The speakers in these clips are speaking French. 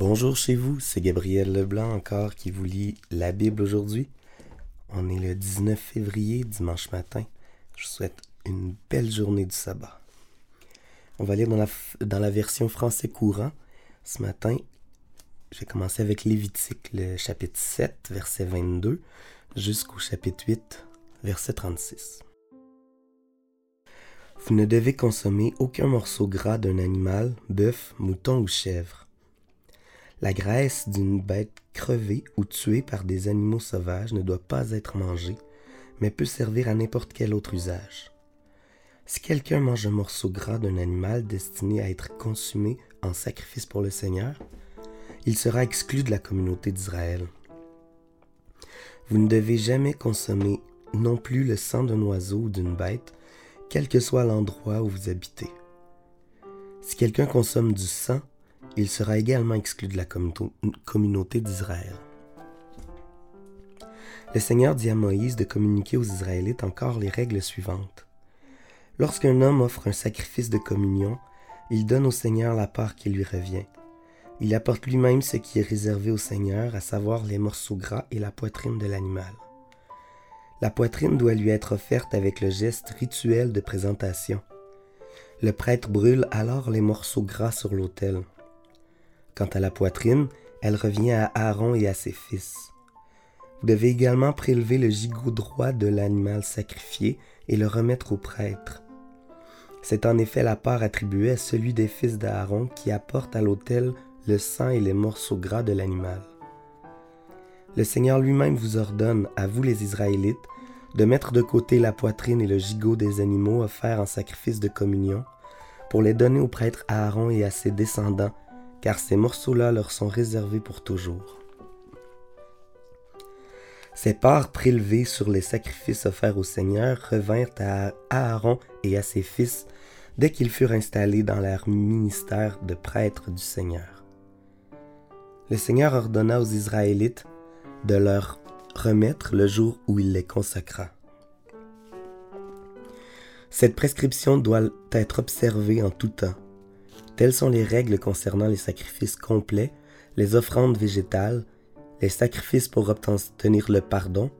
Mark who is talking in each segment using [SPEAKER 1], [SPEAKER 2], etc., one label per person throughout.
[SPEAKER 1] Bonjour chez vous, c'est Gabriel Leblanc encore qui vous lit la Bible aujourd'hui. On est le 19 février, dimanche matin. Je vous souhaite une belle journée du sabbat. On va lire dans la, dans la version français courant. Ce matin, j'ai commencé avec Lévitique, le chapitre 7, verset 22, jusqu'au chapitre 8, verset 36. Vous ne devez consommer aucun morceau gras d'un animal, bœuf, mouton ou chèvre la graisse d'une bête crevée ou tuée par des animaux sauvages ne doit pas être mangée, mais peut servir à n'importe quel autre usage. Si quelqu'un mange un morceau gras d'un animal destiné à être consumé en sacrifice pour le Seigneur, il sera exclu de la communauté d'Israël. Vous ne devez jamais consommer non plus le sang d'un oiseau ou d'une bête, quel que soit l'endroit où vous habitez. Si quelqu'un consomme du sang, il sera également exclu de la communauté d'Israël. Le Seigneur dit à Moïse de communiquer aux Israélites encore les règles suivantes. Lorsqu'un homme offre un sacrifice de communion, il donne au Seigneur la part qui lui revient. Il apporte lui-même ce qui est réservé au Seigneur, à savoir les morceaux gras et la poitrine de l'animal. La poitrine doit lui être offerte avec le geste rituel de présentation. Le prêtre brûle alors les morceaux gras sur l'autel. Quant à la poitrine, elle revient à Aaron et à ses fils. Vous devez également prélever le gigot droit de l'animal sacrifié et le remettre au prêtre. C'est en effet la part attribuée à celui des fils d'Aaron qui apporte à l'autel le sang et les morceaux gras de l'animal. Le Seigneur lui-même vous ordonne, à vous les Israélites, de mettre de côté la poitrine et le gigot des animaux offerts en sacrifice de communion, pour les donner au prêtre Aaron et à ses descendants car ces morceaux-là leur sont réservés pour toujours. Ces parts prélevées sur les sacrifices offerts au Seigneur revinrent à Aaron et à ses fils dès qu'ils furent installés dans leur ministère de prêtres du Seigneur. Le Seigneur ordonna aux Israélites de leur remettre le jour où il les consacra. Cette prescription doit être observée en tout temps Telles sont les règles concernant les sacrifices complets, les offrandes végétales, les sacrifices pour obtenir le pardon,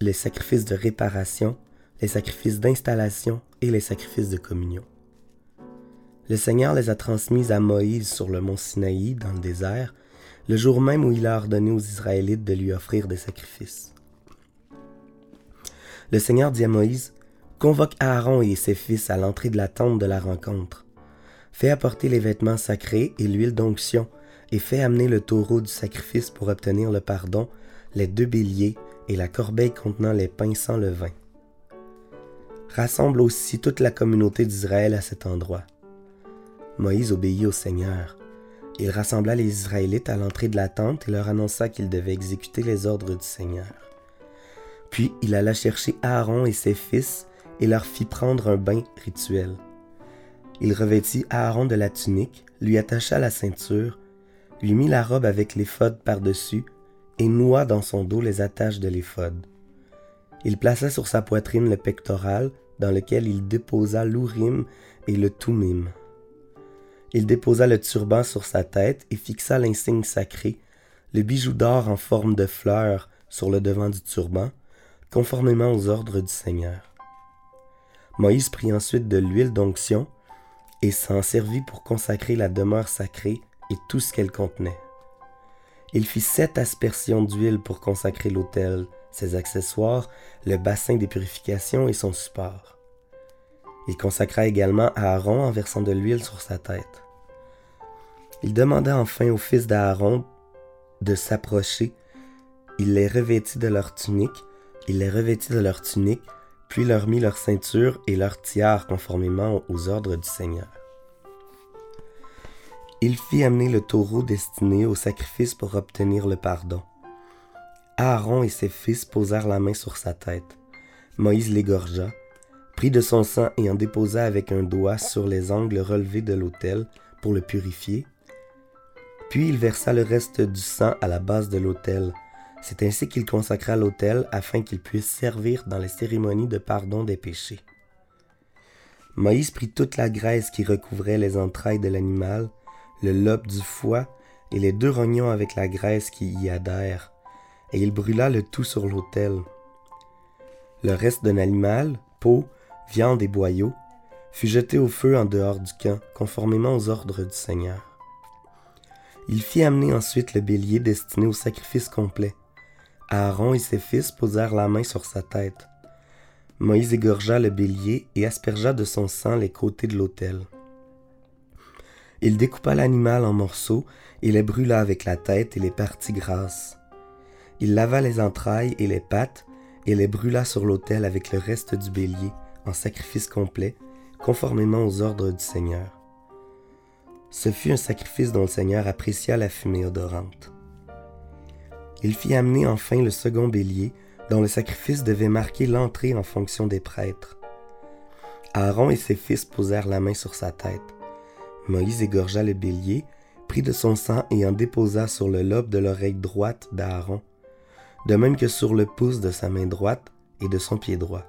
[SPEAKER 1] les sacrifices de réparation, les sacrifices d'installation et les sacrifices de communion. Le Seigneur les a transmises à Moïse sur le mont Sinaï, dans le désert, le jour même où il a ordonné aux Israélites de lui offrir des sacrifices. Le Seigneur dit à Moïse, Convoque Aaron et ses fils à l'entrée de la tente de la rencontre. Fais apporter les vêtements sacrés et l'huile d'onction, et fais amener le taureau du sacrifice pour obtenir le pardon, les deux béliers et la corbeille contenant les pains sans levain. Rassemble aussi toute la communauté d'Israël à cet endroit. Moïse obéit au Seigneur. Il rassembla les Israélites à l'entrée de la tente et leur annonça qu'ils devaient exécuter les ordres du Seigneur. Puis il alla chercher Aaron et ses fils et leur fit prendre un bain rituel. Il revêtit Aaron de la tunique, lui attacha la ceinture, lui mit la robe avec l'éphod par-dessus, et noua dans son dos les attaches de l'éphod. Il plaça sur sa poitrine le pectoral, dans lequel il déposa l'ourim et le toumim. Il déposa le turban sur sa tête et fixa l'insigne sacré, le bijou d'or en forme de fleur sur le devant du turban, conformément aux ordres du Seigneur. Moïse prit ensuite de l'huile d'onction et s'en servit pour consacrer la demeure sacrée et tout ce qu'elle contenait. Il fit sept aspersions d'huile pour consacrer l'autel, ses accessoires, le bassin des purifications et son support. Il consacra également Aaron en versant de l'huile sur sa tête. Il demanda enfin aux fils d'Aaron de s'approcher. Il les revêtit de leur tunique, il les revêtit de leur tunique, puis leur mit leur ceinture et leur tiare conformément aux ordres du Seigneur. Il fit amener le taureau destiné au sacrifice pour obtenir le pardon. Aaron et ses fils posèrent la main sur sa tête. Moïse l'égorgea, prit de son sang et en déposa avec un doigt sur les angles relevés de l'autel pour le purifier. Puis il versa le reste du sang à la base de l'autel, c'est ainsi qu'il consacra l'autel afin qu'il puisse servir dans les cérémonies de pardon des péchés. Moïse prit toute la graisse qui recouvrait les entrailles de l'animal, le lobe du foie et les deux rognons avec la graisse qui y adhère, et il brûla le tout sur l'autel. Le reste d'un animal, peau, viande et boyaux, fut jeté au feu en dehors du camp, conformément aux ordres du Seigneur. Il fit amener ensuite le bélier destiné au sacrifice complet. Aaron et ses fils posèrent la main sur sa tête. Moïse égorgea le bélier et aspergea de son sang les côtés de l'autel. Il découpa l'animal en morceaux et les brûla avec la tête et les parties grasses. Il lava les entrailles et les pattes et les brûla sur l'autel avec le reste du bélier en sacrifice complet, conformément aux ordres du Seigneur. Ce fut un sacrifice dont le Seigneur apprécia la fumée odorante. Il fit amener enfin le second bélier, dont le sacrifice devait marquer l'entrée en fonction des prêtres. Aaron et ses fils posèrent la main sur sa tête. Moïse égorgea le bélier, prit de son sang et en déposa sur le lobe de l'oreille droite d'Aaron, de même que sur le pouce de sa main droite et de son pied droit.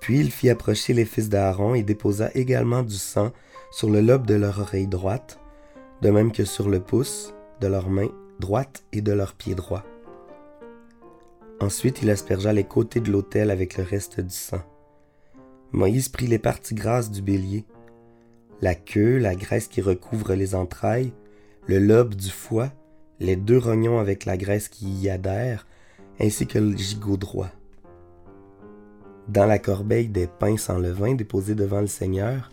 [SPEAKER 1] Puis il fit approcher les fils d'Aaron et déposa également du sang sur le lobe de leur oreille droite, de même que sur le pouce de leur main droite et de leur pied droit. Ensuite il aspergea les côtés de l'autel avec le reste du sang. Moïse prit les parties grasses du bélier, la queue, la graisse qui recouvre les entrailles, le lobe du foie, les deux rognons avec la graisse qui y adhère, ainsi que le gigot droit. Dans la corbeille des pains sans levain déposés devant le Seigneur,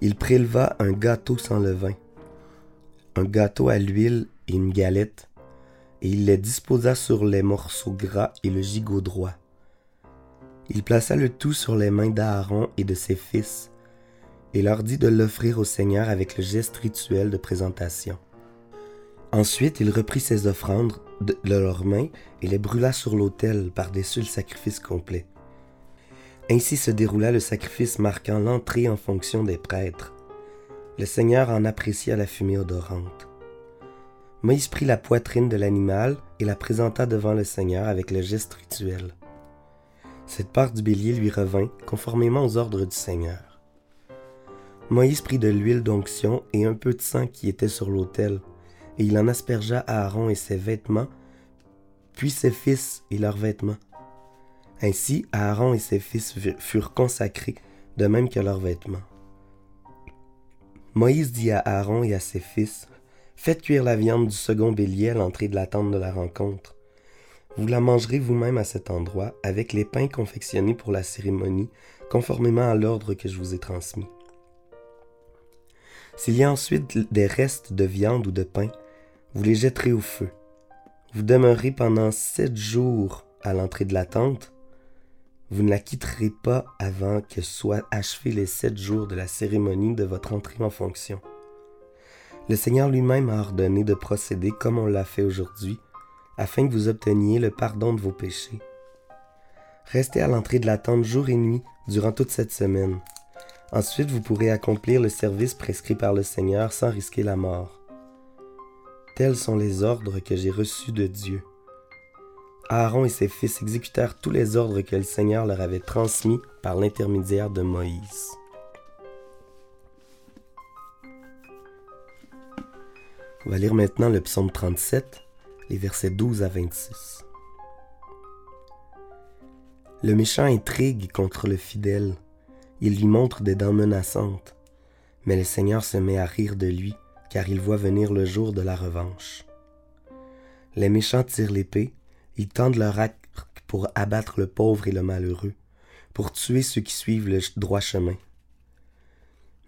[SPEAKER 1] il préleva un gâteau sans levain, un gâteau à l'huile et une galette, et il les disposa sur les morceaux gras et le gigot droit. Il plaça le tout sur les mains d'Aaron et de ses fils, et leur dit de l'offrir au Seigneur avec le geste rituel de présentation. Ensuite, il reprit ses offrandes de leurs mains et les brûla sur l'autel par-dessus le sacrifice complet. Ainsi se déroula le sacrifice marquant l'entrée en fonction des prêtres. Le Seigneur en apprécia la fumée odorante. Moïse prit la poitrine de l'animal et la présenta devant le Seigneur avec le geste rituel. Cette part du bélier lui revint conformément aux ordres du Seigneur. Moïse prit de l'huile d'onction et un peu de sang qui était sur l'autel, et il en aspergea Aaron et ses vêtements, puis ses fils et leurs vêtements. Ainsi, Aaron et ses fils furent consacrés, de même que leurs vêtements. Moïse dit à Aaron et à ses fils, Faites cuire la viande du second bélier à l'entrée de la tente de la rencontre. Vous la mangerez vous-même à cet endroit, avec les pains confectionnés pour la cérémonie, conformément à l'ordre que je vous ai transmis. S'il y a ensuite des restes de viande ou de pain, vous les jetterez au feu. Vous demeurez pendant sept jours à l'entrée de la tente, vous ne la quitterez pas avant que soient achevés les sept jours de la cérémonie de votre entrée en fonction. Le Seigneur lui-même a ordonné de procéder comme on l'a fait aujourd'hui, afin que vous obteniez le pardon de vos péchés. Restez à l'entrée de la tente jour et nuit durant toute cette semaine. Ensuite, vous pourrez accomplir le service prescrit par le Seigneur sans risquer la mort. Tels sont les ordres que j'ai reçus de Dieu. Aaron et ses fils exécutèrent tous les ordres que le Seigneur leur avait transmis par l'intermédiaire de Moïse. On va lire maintenant le psaume 37, les versets 12 à 26. Le méchant intrigue contre le fidèle, il lui montre des dents menaçantes, mais le Seigneur se met à rire de lui, car il voit venir le jour de la revanche. Les méchants tirent l'épée, ils tendent leur arc pour abattre le pauvre et le malheureux, pour tuer ceux qui suivent le droit chemin.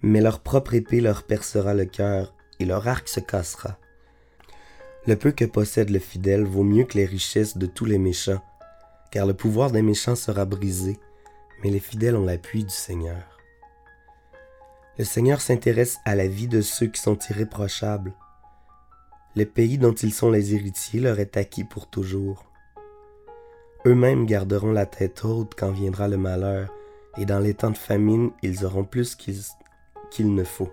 [SPEAKER 1] Mais leur propre épée leur percera le cœur, et leur arc se cassera. Le peu que possède le fidèle vaut mieux que les richesses de tous les méchants, car le pouvoir des méchants sera brisé, mais les fidèles ont l'appui du Seigneur. Le Seigneur s'intéresse à la vie de ceux qui sont irréprochables. Le pays dont ils sont les héritiers leur est acquis pour toujours. Eux-mêmes garderont la tête haute quand viendra le malheur, et dans les temps de famine, ils auront plus qu'il ne faut.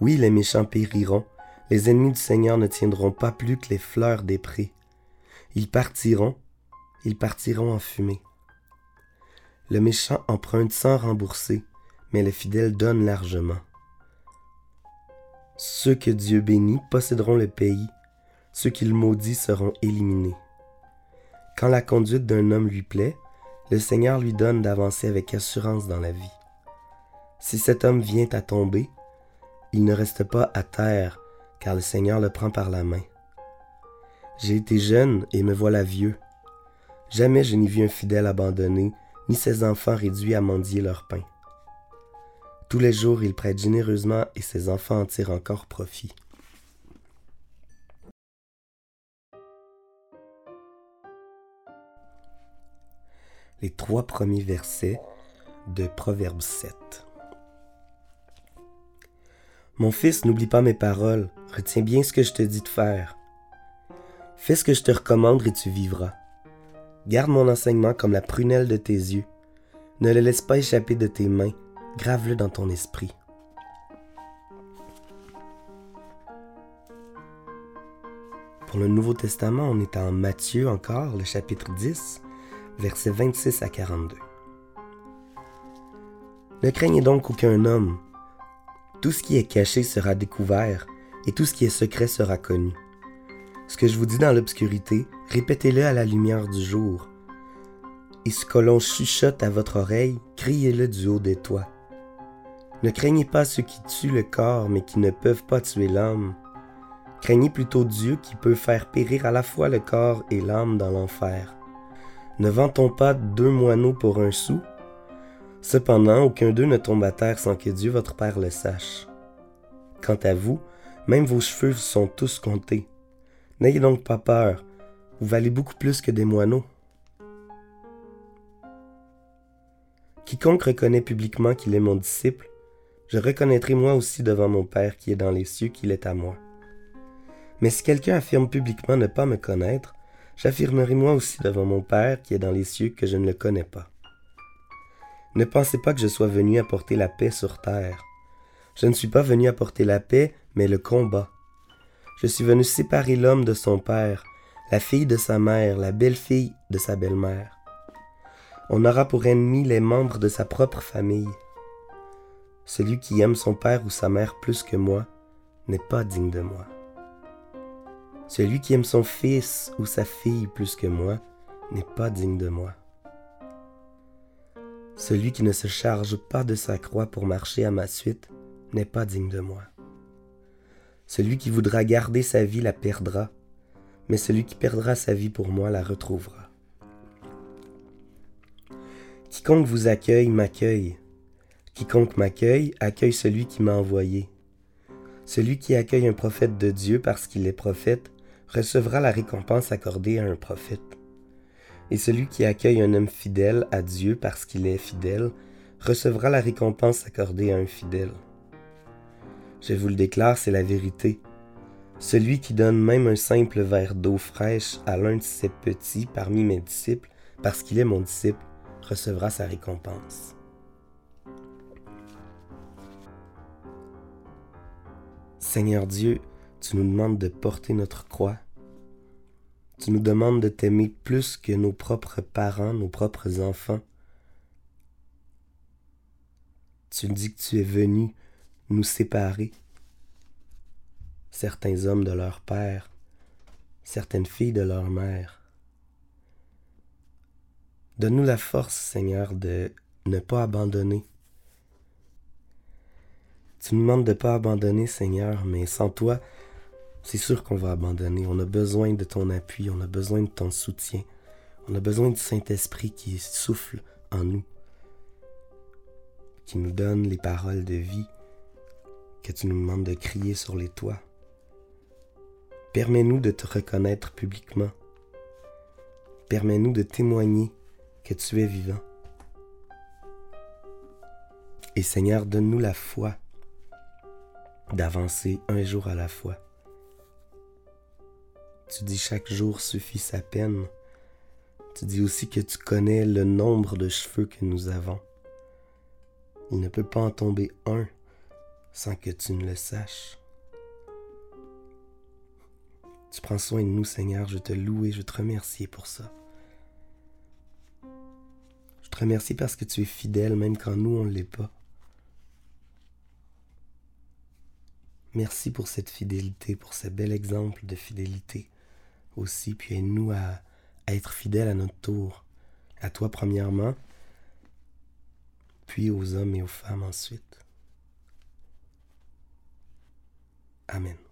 [SPEAKER 1] Oui, les méchants périront, les ennemis du Seigneur ne tiendront pas plus que les fleurs des prés. Ils partiront, ils partiront en fumée. Le méchant emprunte sans rembourser, mais le fidèle donne largement. Ceux que Dieu bénit posséderont le pays, ceux qu'il maudit seront éliminés. Quand la conduite d'un homme lui plaît, le Seigneur lui donne d'avancer avec assurance dans la vie. Si cet homme vient à tomber, il ne reste pas à terre, car le Seigneur le prend par la main. J'ai été jeune et me voilà vieux. Jamais je n'ai vu un fidèle abandonné, ni ses enfants réduits à mendier leur pain. Tous les jours il prête généreusement et ses enfants en tirent encore profit. Les trois premiers versets de Proverbe 7. Mon fils, n'oublie pas mes paroles, retiens bien ce que je te dis de faire. Fais ce que je te recommande et tu vivras. Garde mon enseignement comme la prunelle de tes yeux. Ne le laisse pas échapper de tes mains, grave-le dans ton esprit. Pour le Nouveau Testament, on est en Matthieu encore, le chapitre 10, versets 26 à 42. Ne craignez donc aucun homme. Tout ce qui est caché sera découvert, et tout ce qui est secret sera connu. Ce que je vous dis dans l'obscurité, répétez-le à la lumière du jour. Et ce que l'on chuchote à votre oreille, criez-le du haut des toits. Ne craignez pas ceux qui tuent le corps, mais qui ne peuvent pas tuer l'âme. Craignez plutôt Dieu qui peut faire périr à la fois le corps et l'âme dans l'enfer. Ne vend-on pas deux moineaux pour un sou Cependant, aucun d'eux ne tombe à terre sans que Dieu votre Père le sache. Quant à vous, même vos cheveux sont tous comptés. N'ayez donc pas peur, vous valez beaucoup plus que des moineaux. Quiconque reconnaît publiquement qu'il est mon disciple, je reconnaîtrai moi aussi devant mon Père qui est dans les cieux qu'il est à moi. Mais si quelqu'un affirme publiquement ne pas me connaître, j'affirmerai moi aussi devant mon Père qui est dans les cieux que je ne le connais pas. Ne pensez pas que je sois venu apporter la paix sur terre. Je ne suis pas venu apporter la paix, mais le combat. Je suis venu séparer l'homme de son père, la fille de sa mère, la belle-fille de sa belle-mère. On aura pour ennemi les membres de sa propre famille. Celui qui aime son père ou sa mère plus que moi n'est pas digne de moi. Celui qui aime son fils ou sa fille plus que moi n'est pas digne de moi. Celui qui ne se charge pas de sa croix pour marcher à ma suite n'est pas digne de moi. Celui qui voudra garder sa vie la perdra, mais celui qui perdra sa vie pour moi la retrouvera. Quiconque vous accueille m'accueille. Quiconque m'accueille accueille celui qui m'a envoyé. Celui qui accueille un prophète de Dieu parce qu'il est prophète recevra la récompense accordée à un prophète. Et celui qui accueille un homme fidèle à Dieu parce qu'il est fidèle recevra la récompense accordée à un fidèle. Je vous le déclare, c'est la vérité. Celui qui donne même un simple verre d'eau fraîche à l'un de ses petits parmi mes disciples, parce qu'il est mon disciple, recevra sa récompense. Seigneur Dieu, tu nous demandes de porter notre croix. Tu nous demandes de t'aimer plus que nos propres parents, nos propres enfants. Tu dis que tu es venu nous séparer. Certains hommes de leur père, certaines filles de leur mère. Donne-nous la force, Seigneur, de ne pas abandonner. Tu nous demandes de ne pas abandonner, Seigneur, mais sans toi, c'est sûr qu'on va abandonner. On a besoin de ton appui, on a besoin de ton soutien. On a besoin du Saint-Esprit qui souffle en nous, qui nous donne les paroles de vie que tu nous demandes de crier sur les toits. Permets-nous de te reconnaître publiquement. Permets-nous de témoigner que tu es vivant. Et Seigneur, donne-nous la foi d'avancer un jour à la fois. Tu dis chaque jour suffit sa peine. Tu dis aussi que tu connais le nombre de cheveux que nous avons. Il ne peut pas en tomber un sans que tu ne le saches. Tu prends soin de nous, Seigneur. Je te loue et je te remercie pour ça. Je te remercie parce que tu es fidèle même quand nous, on ne l'est pas. Merci pour cette fidélité, pour ce bel exemple de fidélité aussi. Puis aide-nous à, à être fidèles à notre tour. À toi premièrement, puis aux hommes et aux femmes ensuite. 아멘.